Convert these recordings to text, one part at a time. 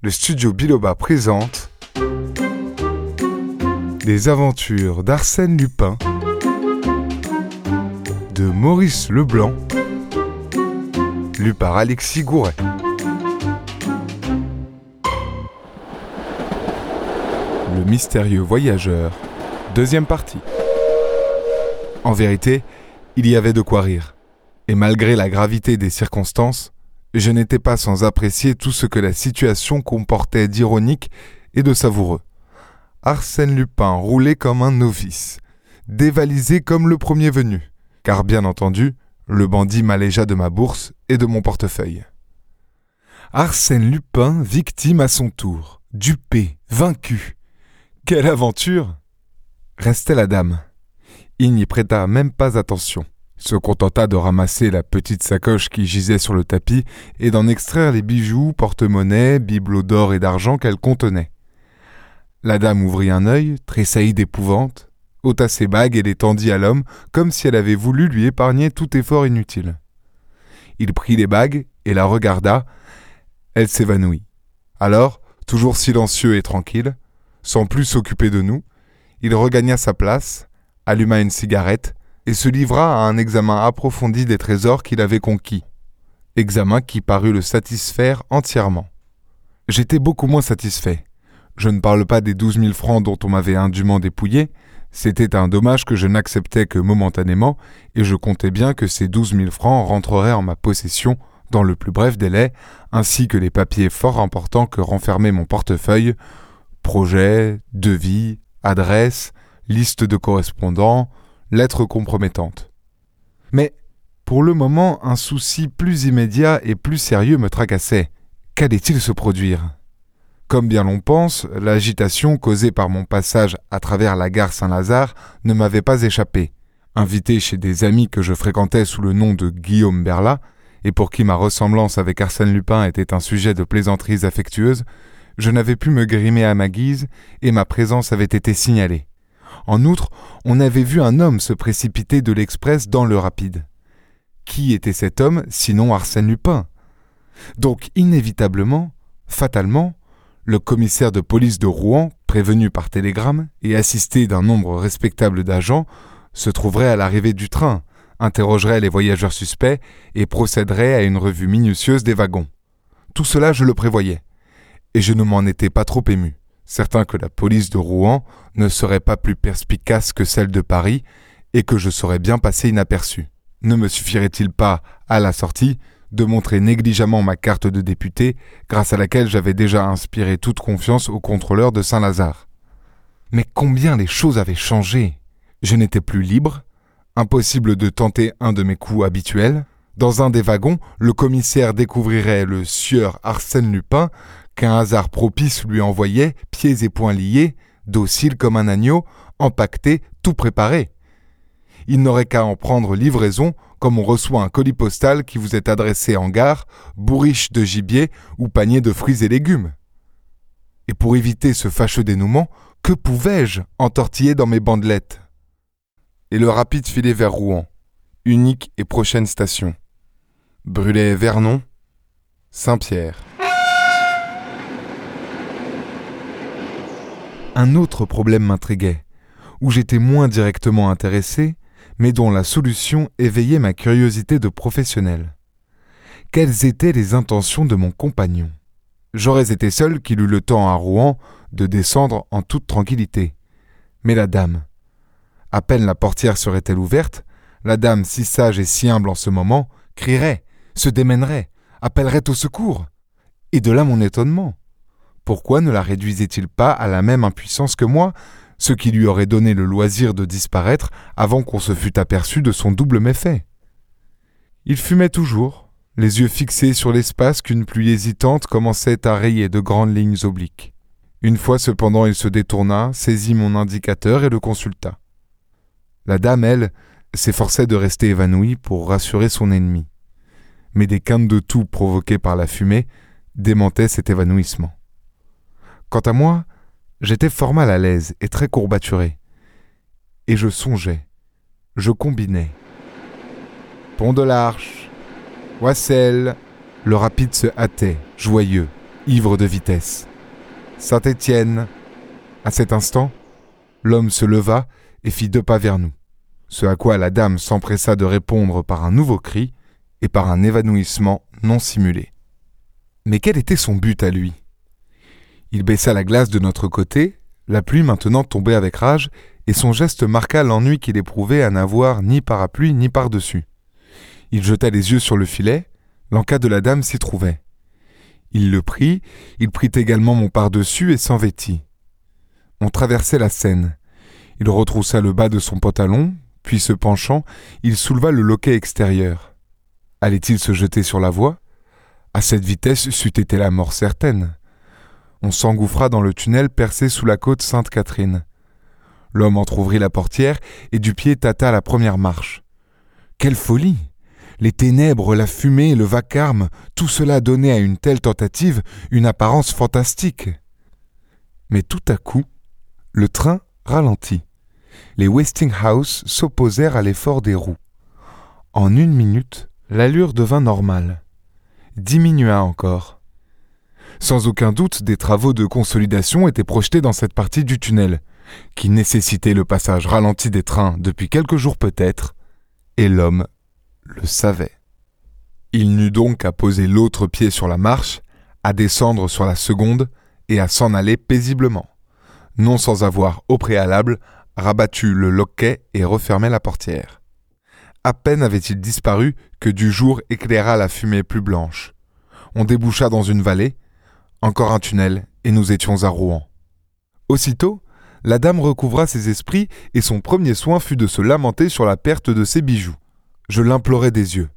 le studio Biloba présente Les aventures d'Arsène Lupin de Maurice Leblanc, lu par Alexis Gouret. Le mystérieux voyageur, deuxième partie. En vérité, il y avait de quoi rire. Et malgré la gravité des circonstances, je n'étais pas sans apprécier tout ce que la situation comportait d'ironique et de savoureux. Arsène Lupin roulait comme un novice, dévalisé comme le premier venu, car bien entendu, le bandit m'allégea de ma bourse et de mon portefeuille. Arsène Lupin, victime à son tour, dupé, vaincu. Quelle aventure Restait la dame. Il n'y prêta même pas attention se contenta de ramasser la petite sacoche qui gisait sur le tapis et d'en extraire les bijoux, porte-monnaie, bibelots d'or et d'argent qu'elle contenait. La dame ouvrit un œil, tressaillit d'épouvante, ôta ses bagues et les tendit à l'homme comme si elle avait voulu lui épargner tout effort inutile. Il prit les bagues et la regarda. Elle s'évanouit. Alors, toujours silencieux et tranquille, sans plus s'occuper de nous, il regagna sa place, alluma une cigarette et se livra à un examen approfondi des trésors qu'il avait conquis, examen qui parut le satisfaire entièrement. J'étais beaucoup moins satisfait. Je ne parle pas des douze mille francs dont on m'avait indûment dépouillé, c'était un dommage que je n'acceptais que momentanément, et je comptais bien que ces douze mille francs rentreraient en ma possession dans le plus bref délai, ainsi que les papiers fort importants que renfermait mon portefeuille, projets, devis, adresses, liste de correspondants, lettre compromettante. Mais, pour le moment, un souci plus immédiat et plus sérieux me tracassait. Qu'allait-il se produire? Comme bien l'on pense, l'agitation causée par mon passage à travers la gare Saint-Lazare ne m'avait pas échappé. Invité chez des amis que je fréquentais sous le nom de Guillaume Berla, et pour qui ma ressemblance avec Arsène Lupin était un sujet de plaisanteries affectueuses, je n'avais pu me grimer à ma guise, et ma présence avait été signalée. En outre, on avait vu un homme se précipiter de l'express dans le rapide. Qui était cet homme sinon Arsène Lupin? Donc inévitablement, fatalement, le commissaire de police de Rouen, prévenu par télégramme et assisté d'un nombre respectable d'agents, se trouverait à l'arrivée du train, interrogerait les voyageurs suspects et procéderait à une revue minutieuse des wagons. Tout cela je le prévoyais, et je ne m'en étais pas trop ému certain que la police de Rouen ne serait pas plus perspicace que celle de Paris, et que je serais bien passé inaperçu. Ne me suffirait-il pas, à la sortie, de montrer négligemment ma carte de député, grâce à laquelle j'avais déjà inspiré toute confiance au contrôleur de Saint-Lazare? Mais combien les choses avaient changé Je n'étais plus libre, impossible de tenter un de mes coups habituels. Dans un des wagons, le commissaire découvrirait le sieur Arsène Lupin, qu'un hasard propice lui envoyait, pieds et poings liés, docile comme un agneau, empaqueté, tout préparé. Il n'aurait qu'à en prendre livraison, comme on reçoit un colis postal qui vous est adressé en gare, bourriche de gibier ou panier de fruits et légumes. Et pour éviter ce fâcheux dénouement, que pouvais-je entortiller dans mes bandelettes? Et le rapide filait vers Rouen, unique et prochaine station. Brûlait Vernon, Saint-Pierre. Un autre problème m'intriguait, où j'étais moins directement intéressé, mais dont la solution éveillait ma curiosité de professionnel. Quelles étaient les intentions de mon compagnon? J'aurais été seul qu'il eût le temps à Rouen de descendre en toute tranquillité. Mais la dame. À peine la portière serait-elle ouverte, la dame si sage et si humble en ce moment crierait, se démènerait, appellerait au secours. Et de là mon étonnement. Pourquoi ne la réduisait-il pas à la même impuissance que moi, ce qui lui aurait donné le loisir de disparaître avant qu'on se fût aperçu de son double méfait? Il fumait toujours, les yeux fixés sur l'espace qu'une pluie hésitante commençait à rayer de grandes lignes obliques. Une fois cependant il se détourna, saisit mon indicateur et le consulta. La dame, elle, s'efforçait de rester évanouie pour rassurer son ennemi. Mais des quintes de toux provoquées par la fumée démentaient cet évanouissement. Quant à moi, j'étais fort mal à l'aise et très courbaturé. Et je songeais, je combinais. Pont de l'Arche, Wassel, le rapide se hâtait, joyeux, ivre de vitesse. Saint-Étienne. À cet instant, l'homme se leva et fit deux pas vers nous, ce à quoi la dame s'empressa de répondre par un nouveau cri et par un évanouissement non simulé. Mais quel était son but à lui? Il baissa la glace de notre côté, la pluie maintenant tombait avec rage, et son geste marqua l'ennui qu'il éprouvait à n'avoir ni parapluie ni par-dessus. Il jeta les yeux sur le filet, l'encas de la dame s'y trouvait. Il le prit, il prit également mon par-dessus et s'en vêtit. On traversait la Seine. Il retroussa le bas de son pantalon, puis se penchant, il souleva le loquet extérieur. Allait-il se jeter sur la voie? À cette vitesse c'eût été la mort certaine. On s'engouffra dans le tunnel percé sous la côte Sainte-Catherine. L'homme entr'ouvrit la portière et du pied tâta la première marche. Quelle folie Les ténèbres, la fumée, le vacarme, tout cela donnait à une telle tentative une apparence fantastique. Mais tout à coup, le train ralentit. Les Westinghouse s'opposèrent à l'effort des roues. En une minute, l'allure devint normale. Diminua encore. Sans aucun doute, des travaux de consolidation étaient projetés dans cette partie du tunnel, qui nécessitait le passage ralenti des trains depuis quelques jours peut-être, et l'homme le savait. Il n'eut donc qu'à poser l'autre pied sur la marche, à descendre sur la seconde et à s'en aller paisiblement, non sans avoir au préalable rabattu le loquet et refermé la portière. À peine avait-il disparu que du jour éclaira la fumée plus blanche. On déboucha dans une vallée, encore un tunnel, et nous étions à Rouen. Aussitôt, la dame recouvra ses esprits et son premier soin fut de se lamenter sur la perte de ses bijoux. Je l'implorai des yeux.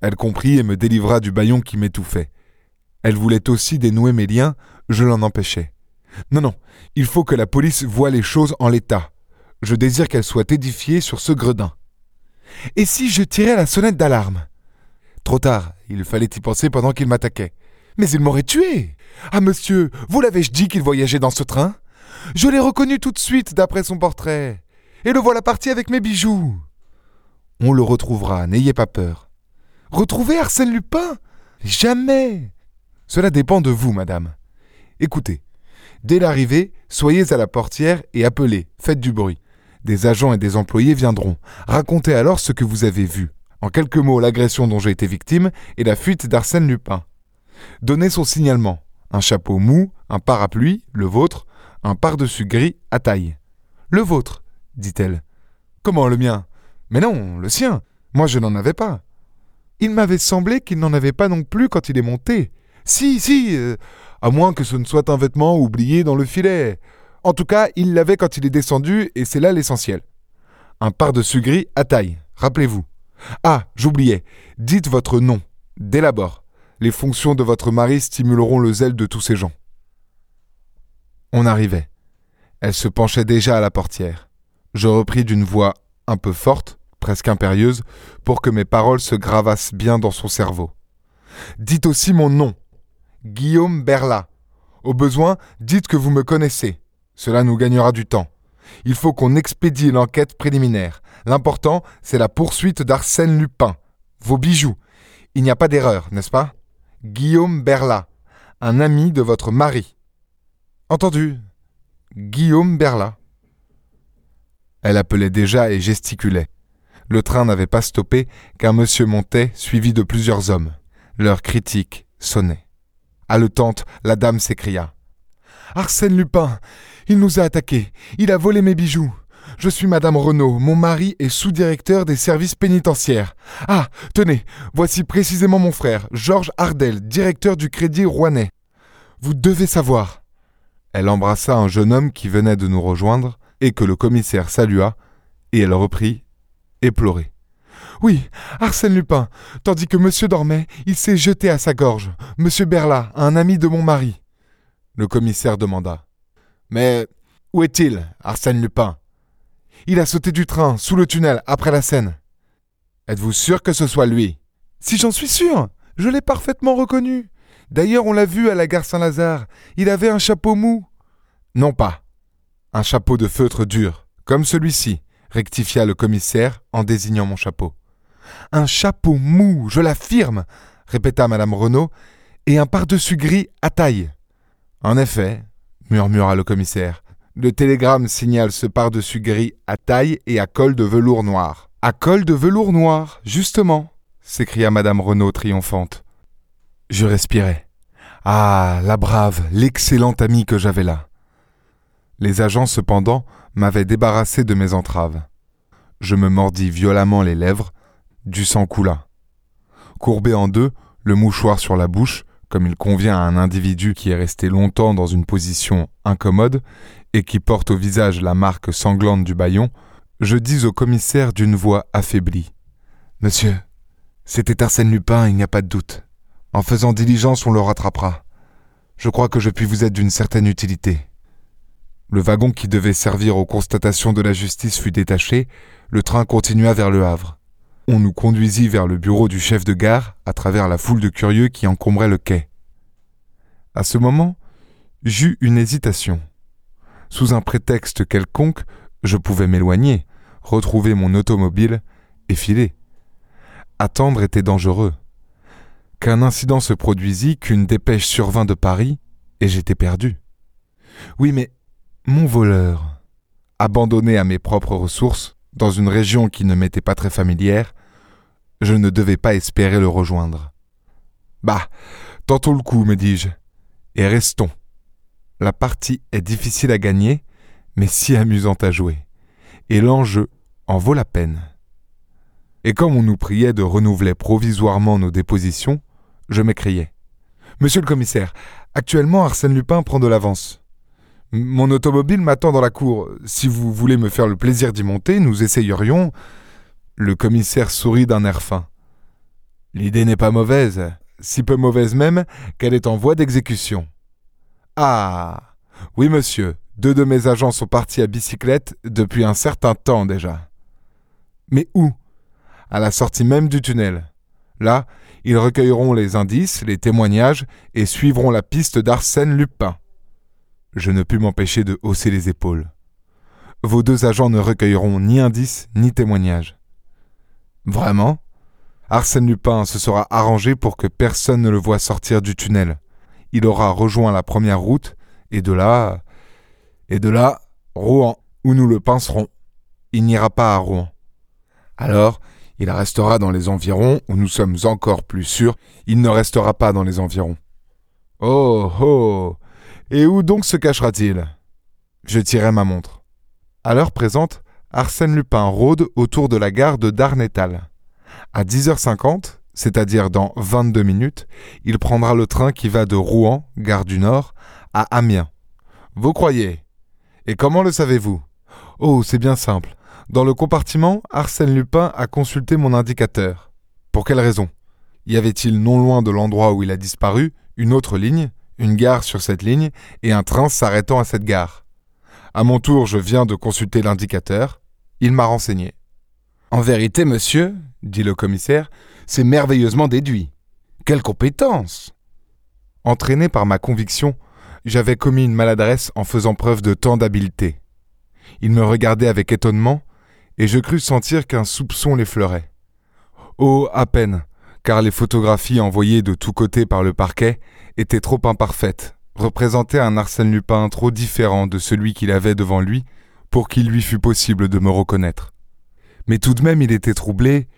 Elle comprit et me délivra du baillon qui m'étouffait. Elle voulait aussi dénouer mes liens, je l'en empêchai. Non, non, il faut que la police voie les choses en l'état. Je désire qu'elle soit édifiée sur ce gredin. Et si je tirais la sonnette d'alarme? Trop tard, il fallait y penser pendant qu'il m'attaquait. Mais il m'aurait tué. Ah monsieur, vous l'avais-je dit qu'il voyageait dans ce train? Je l'ai reconnu tout de suite d'après son portrait. Et le voilà parti avec mes bijoux. On le retrouvera, n'ayez pas peur. Retrouver Arsène Lupin? Jamais Cela dépend de vous, madame. Écoutez, dès l'arrivée, soyez à la portière et appelez, faites du bruit. Des agents et des employés viendront. Racontez alors ce que vous avez vu. En quelques mots, l'agression dont j'ai été victime et la fuite d'Arsène Lupin. Donnez son signalement. Un chapeau mou, un parapluie, le vôtre, un par-dessus gris à taille. Le vôtre, dit-elle. Comment le mien? Mais non, le sien. Moi je n'en avais pas. Il m'avait semblé qu'il n'en avait pas non plus quand il est monté. Si, si, euh, à moins que ce ne soit un vêtement oublié dans le filet. En tout cas, il l'avait quand il est descendu, et c'est là l'essentiel. Un par-dessus gris à taille, rappelez-vous. Ah, j'oubliais. Dites votre nom. D'élabore. Les fonctions de votre mari stimuleront le zèle de tous ces gens. On arrivait. Elle se penchait déjà à la portière. Je repris d'une voix un peu forte, presque impérieuse, pour que mes paroles se gravassent bien dans son cerveau. Dites aussi mon nom. Guillaume Berla. Au besoin, dites que vous me connaissez. Cela nous gagnera du temps. Il faut qu'on expédie l'enquête préliminaire. L'important, c'est la poursuite d'Arsène Lupin. Vos bijoux. Il n'y a pas d'erreur, n'est-ce pas? Guillaume Berla, un ami de votre mari. Entendu. Guillaume Berla. Elle appelait déjà et gesticulait. Le train n'avait pas stoppé qu'un monsieur montait, suivi de plusieurs hommes. Leur critique sonnait. Haletante, la dame s'écria. Arsène Lupin Il nous a attaqués. Il a volé mes bijoux. Je suis Madame Renaud, mon mari est sous-directeur des services pénitentiaires. Ah, tenez, voici précisément mon frère, Georges Ardel, directeur du Crédit Rouennais. Vous devez savoir. Elle embrassa un jeune homme qui venait de nous rejoindre et que le commissaire salua, et elle reprit, éplorée. Oui, Arsène Lupin. Tandis que monsieur dormait, il s'est jeté à sa gorge. Monsieur Berla, un ami de mon mari. Le commissaire demanda. Mais où est-il, Arsène Lupin? Il a sauté du train, sous le tunnel, après la scène. Êtes-vous sûr que ce soit lui? Si j'en suis sûr Je l'ai parfaitement reconnu. D'ailleurs, on l'a vu à la gare Saint-Lazare. Il avait un chapeau mou. Non pas. Un chapeau de feutre dur, comme celui-ci, rectifia le commissaire en désignant mon chapeau. Un chapeau mou, je l'affirme, répéta madame Renaud, et un pardessus gris à taille. En effet, murmura le commissaire, le télégramme signale ce pardessus gris à taille et à col de velours noir. À col de velours noir, justement, s'écria madame Renaud triomphante. Je respirais. Ah, la brave, l'excellente amie que j'avais là. Les agents, cependant, m'avaient débarrassé de mes entraves. Je me mordis violemment les lèvres, du sang coula. Courbé en deux, le mouchoir sur la bouche, comme il convient à un individu qui est resté longtemps dans une position incommode et qui porte au visage la marque sanglante du baillon, je dis au commissaire d'une voix affaiblie. Monsieur, c'était Arsène Lupin, il n'y a pas de doute. En faisant diligence, on le rattrapera. Je crois que je puis vous être d'une certaine utilité. Le wagon qui devait servir aux constatations de la justice fut détaché, le train continua vers le Havre. On nous conduisit vers le bureau du chef de gare à travers la foule de curieux qui encombrait le quai. À ce moment, j'eus une hésitation. Sous un prétexte quelconque, je pouvais m'éloigner, retrouver mon automobile et filer. Attendre était dangereux. Qu'un incident se produisit, qu'une dépêche survint de Paris, et j'étais perdu. Oui, mais mon voleur, abandonné à mes propres ressources, dans une région qui ne m'était pas très familière, je ne devais pas espérer le rejoindre. Bah, tentons le coup, me dis-je, et restons. La partie est difficile à gagner, mais si amusante à jouer, et l'enjeu en vaut la peine. Et comme on nous priait de renouveler provisoirement nos dépositions, je m'écriai. Monsieur le commissaire, actuellement Arsène Lupin prend de l'avance. Mon automobile m'attend dans la cour. Si vous voulez me faire le plaisir d'y monter, nous essayerions. Le commissaire sourit d'un air fin. L'idée n'est pas mauvaise, si peu mauvaise même qu'elle est en voie d'exécution. Ah. Oui, monsieur, deux de mes agents sont partis à bicyclette depuis un certain temps déjà. Mais où? À la sortie même du tunnel. Là, ils recueilleront les indices, les témoignages et suivront la piste d'Arsène Lupin. Je ne pus m'empêcher de hausser les épaules. Vos deux agents ne recueilleront ni indices ni témoignages. Vraiment? Arsène Lupin se sera arrangé pour que personne ne le voie sortir du tunnel. Il aura rejoint la première route, et de là. Et de là, Rouen, où nous le pincerons. Il n'ira pas à Rouen. Alors, il restera dans les environs, où nous sommes encore plus sûrs, il ne restera pas dans les environs. Oh oh et où donc se cachera-t-il? Je tirai ma montre. À l'heure présente, Arsène Lupin rôde autour de la gare de Darnétal. À 10h50, c'est-à-dire dans 22 minutes, il prendra le train qui va de Rouen, gare du Nord, à Amiens. Vous croyez? Et comment le savez-vous? Oh, c'est bien simple. Dans le compartiment, Arsène Lupin a consulté mon indicateur. Pour quelle raison? Y avait-il non loin de l'endroit où il a disparu une autre ligne une gare sur cette ligne et un train s'arrêtant à cette gare? À mon tour, je viens de consulter l'indicateur. Il m'a renseigné. En vérité, monsieur, dit le commissaire, c'est merveilleusement déduit. Quelle compétence Entraîné par ma conviction, j'avais commis une maladresse en faisant preuve de tant d'habileté. Il me regardait avec étonnement, et je crus sentir qu'un soupçon l'effleurait. Oh, à peine, car les photographies envoyées de tous côtés par le parquet étaient trop imparfaites, représentaient un Arsène Lupin trop différent de celui qu'il avait devant lui pour qu'il lui fût possible de me reconnaître. Mais tout de même il était troublé,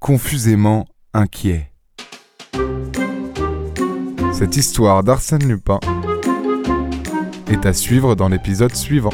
confusément inquiet. Cette histoire d'Arsène Lupin est à suivre dans l'épisode suivant.